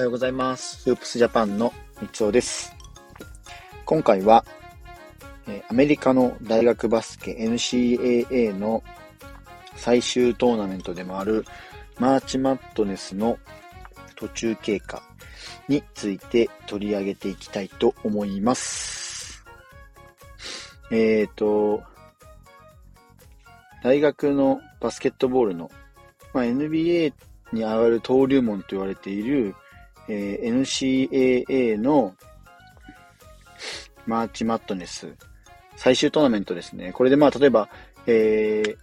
おはようございます。フープスジャパンの三尾です。今回は、えアメリカの大学バスケ NCAA の最終トーナメントでもあるマーチマットネスの途中経過について取り上げていきたいと思います。えっ、と、大学のバスケットボールの、まあ、NBA に上がる登竜門と言われている、えー NCAA のマーチマットネス最終トーナメントですね。これでまあ例えば、えー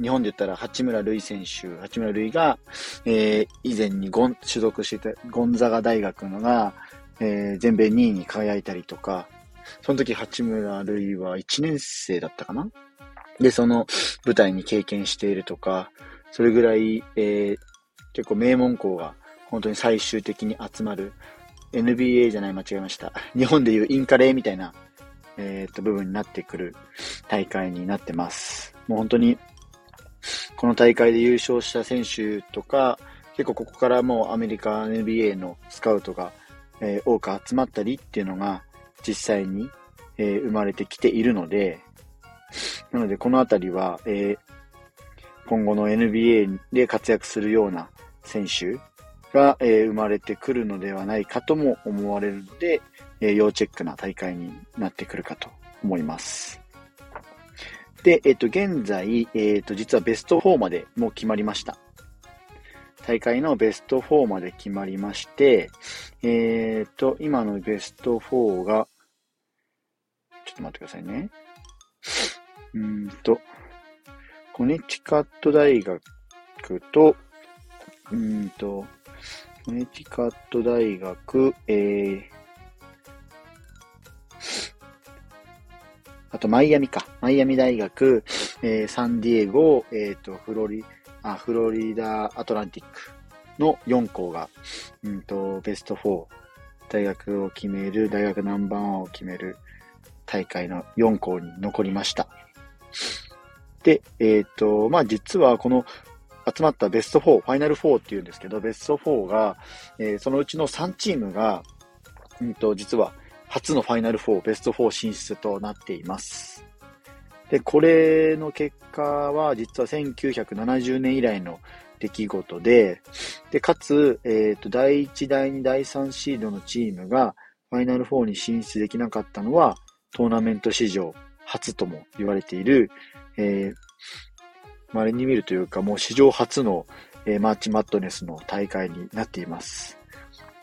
日本で言ったら八村塁選手、八村塁が、えー以前にゴン所属していたゴンザガ大学のが、えー全米2位に輝いたりとか、その時八村塁は1年生だったかな？で、その舞台に経験しているとか、それぐらい、えー結構名門校が本当に最終的に集まる NBA じゃない、間違えました。日本でいうインカレみたいな、えーっと、部分になってくる大会になってます。もう本当に、この大会で優勝した選手とか、結構ここからもうアメリカ NBA のスカウトが、えー多く集まったりっていうのが実際に、えー生まれてきているので、なのでこのあたりは、えー今後の NBA で活躍するような選手が、えー生まれてくるのではないかとも思われるので、えー要チェックな大会になってくるかと思います。で、えっ、と、現在、えっ、と、実はベスト4までもう決まりました。大会のベスト4まで決まりまして、えっ、と、今のベスト4が、ちょっと待ってくださいね。うんと、コネチカット大学と、うんと、コネチカット大学、えー、あとマイアミか。マイアミ大学、えーサンディエゴ、えっ、と、フロリ、あ、フロリダアトランティックの4校が、うんと、ベスト4、大学を決める、大学ナンバーワンを決める大会の4校に残りました。で、えっ、と、まあ、実はこの集まったベスト4、ファイナル4っていうんですけど、ベスト4が、えーそのうちの3チームが、うんと、実は初のファイナル4、ベスト4進出となっています。で、これの結果は、実は1970年以来の出来事で、で、かつ、えっ、と、第1、第2、第3シードのチームが、ファイナル4に進出できなかったのは、トーナメント史上初とも言われている、えー、稀に見るというか、もう史上初の、えーマーチマットネスの大会になっています。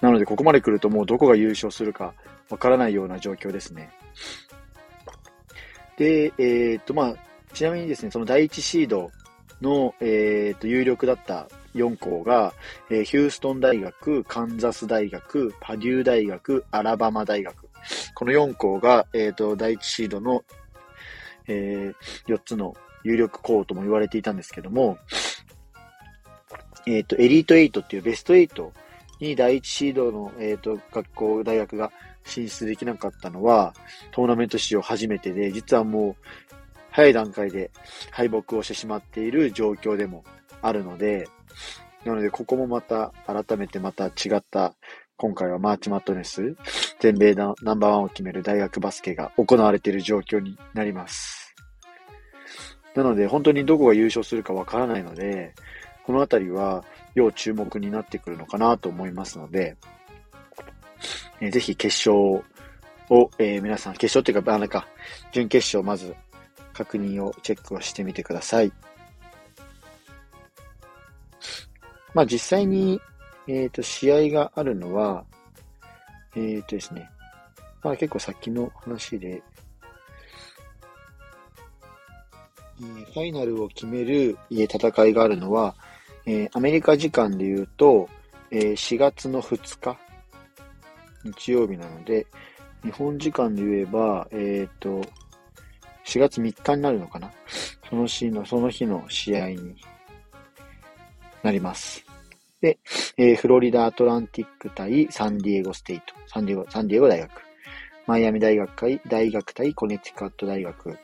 なので、ここまで来るともうどこが優勝するかわからないような状況ですね。で、えーっと、まあ、ちなみにですね、その第1シードの、えーっと、有力だった4校が、えーヒューストン大学、カンザス大学、パデュー大学、アラバマ大学。この4校が、えーっと、第1シードの、えー4つの有力校とも言われていたんですけども、えっ、と、エリート8っていうベスト8に第1シードの、えっ、と、学校、大学が進出できなかったのは、トーナメント史上初めてで、実はもう、早い段階で敗北をしてしまっている状況でもあるので、なので、ここもまた、改めてまた違った、今回はマーチマットネス、全米ナナンバーワンを決める大学バスケが行われている状況になります。なので、本当にどこが優勝するかわからないので、このあたりは要注目になってくるのかなと思いますので、えーぜひ決勝を、えー皆さん、決勝っていうか、あなんか、準決勝まず確認を、チェックをしてみてください。まあ実際に、えっ、と、試合があるのは、えっ、とですね、まあ結構先の話で、えファイナルを決めるえー戦いがあるのは、えアメリカ時間で言うと、え4月の2日、日曜日なので、日本時間で言えば、えっ、と、4月3日になるのかな？その日の、その日の試合になります。で、えーフロリダアトランティック対サンディエゴステイト、サンディエゴ、サンディエゴ大学、マイアミ大学対大学対コネティカット大学。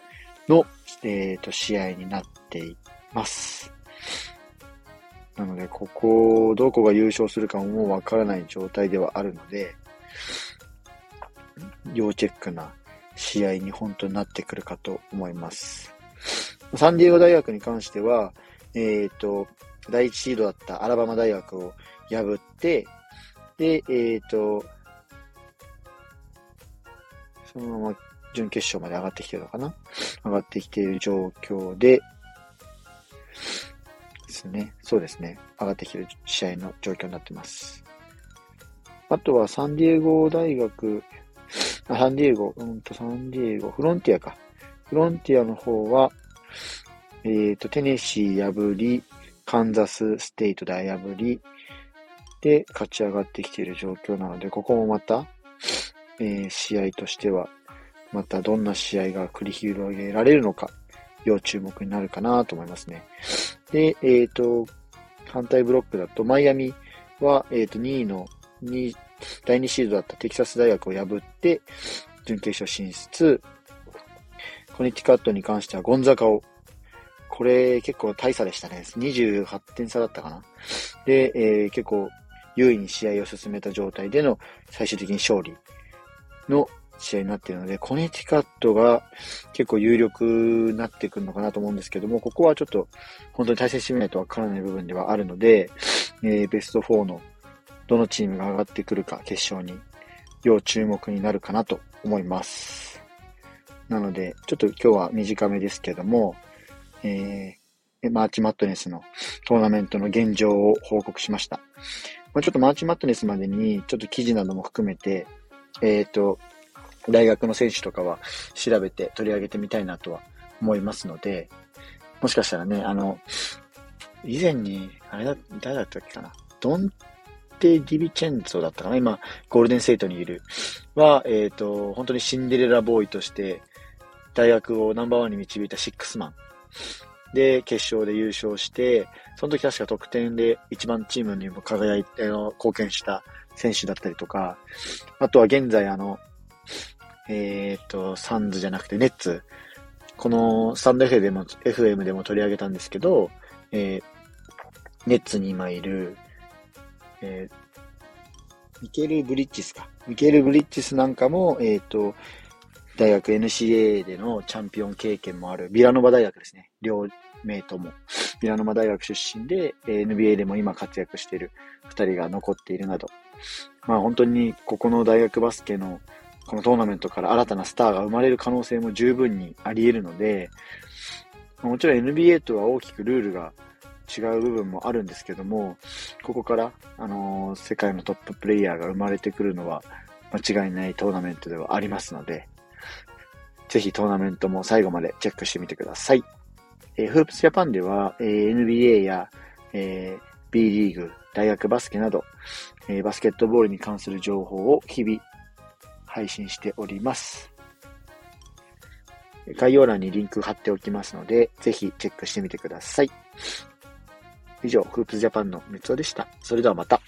の、えーと試合になっています。なので、ここ、どこが優勝するかももうわからない状態ではあるので、要チェックな試合に本当になってくるかと思います。サンディエゴ大学に関しては、えっ、ー、と、第一シードだったアラバマ大学を破って、で、えっ、ー、と、そのまま準決勝まで上がってきてるのかな？上がってきている状況で、ですね。そうですね。上がってきてる試合の状況になってます。あとはサンディエゴ大学、あサンディエゴ、うんとサンディエゴ、フロンティアか。フロンティアの方は、えっ、ー、と、テネシー破り、カンザスステイト大破り、で、勝ち上がってきている状況なので、ここもまた、えー、試合としては、またどんな試合が繰り広げられるのか、要注目になるかなと思いますね。で、えっ、ー、と、反対ブロックだと、マイアミは、えっ、ー、と、2位の、2第2シードだったテキサス大学を破って、準決勝進出。コネティカットに関してはゴンザカをこれ結構大差でしたね。28点差だったかな。で、えー、結構優位に試合を進めた状態での最終的に勝利の試合になっているので、コネティカットが結構有力になってくるのかなと思うんですけども、ここはちょっと本当に対戦してみないとわからない部分ではあるので、えー、ベスト4のどのチームが上がってくるか決勝に要注目になるかなと思います。なので、ちょっと今日は短めですけども、えー、 March Madness のトーナメントの現状を報告しました。まあ、ちょっと March Madness までに、ちょっと記事なども含めて、えっ、ー、と、大学の選手とかは調べて取り上げてみたいなとは思いますので、もしかしたらね、あの、以前に、あれだ、誰だったっけかな？ドンテ・ディビチェンツォだったかな？今、ゴールデンステイトにいる。は、えっ、ー、と、本当にシンデレラボーイとして、大学をナンバーワンに導いたシックスマンで、決勝で優勝して、その時確か得点で一番チームにも輝いて、貢献した選手だったりとか、あとは現在あの、えっ、ー、と、サンズじゃなくてネッツ、このスタンド F でも、FM でも取り上げたんですけど、えー、ネッツに今いる、えー、ミケル・ブリッジスか。ミケル・ブリッジスなんかも、えっ、ー、と、大学 NCA でのチャンピオン経験もある、ビラノバ大学ですね。両名とも。ビラノバ大学出身で、NBA でも今活躍している二人が残っているなど。まあ本当にここの大学バスケのこのトーナメントから新たなスターが生まれる可能性も十分にあり得るので、もちろん NBA とは大きくルールが違う部分もあるんですけども、ここから、あのー、世界のトッププレイヤーが生まれてくるのは間違いないトーナメントではありますので、ぜひトーナメントも最後までチェックしてみてください。えー、フープスジャパンでは、えー、NBA や、えー、B リーグ、大学バスケなど、えー、バスケットボールに関する情報を日々配信しております。概要欄にリンク貼っておきますので、ぜひチェックしてみてください。以上、フープスジャパンのメツオでした。それではまた。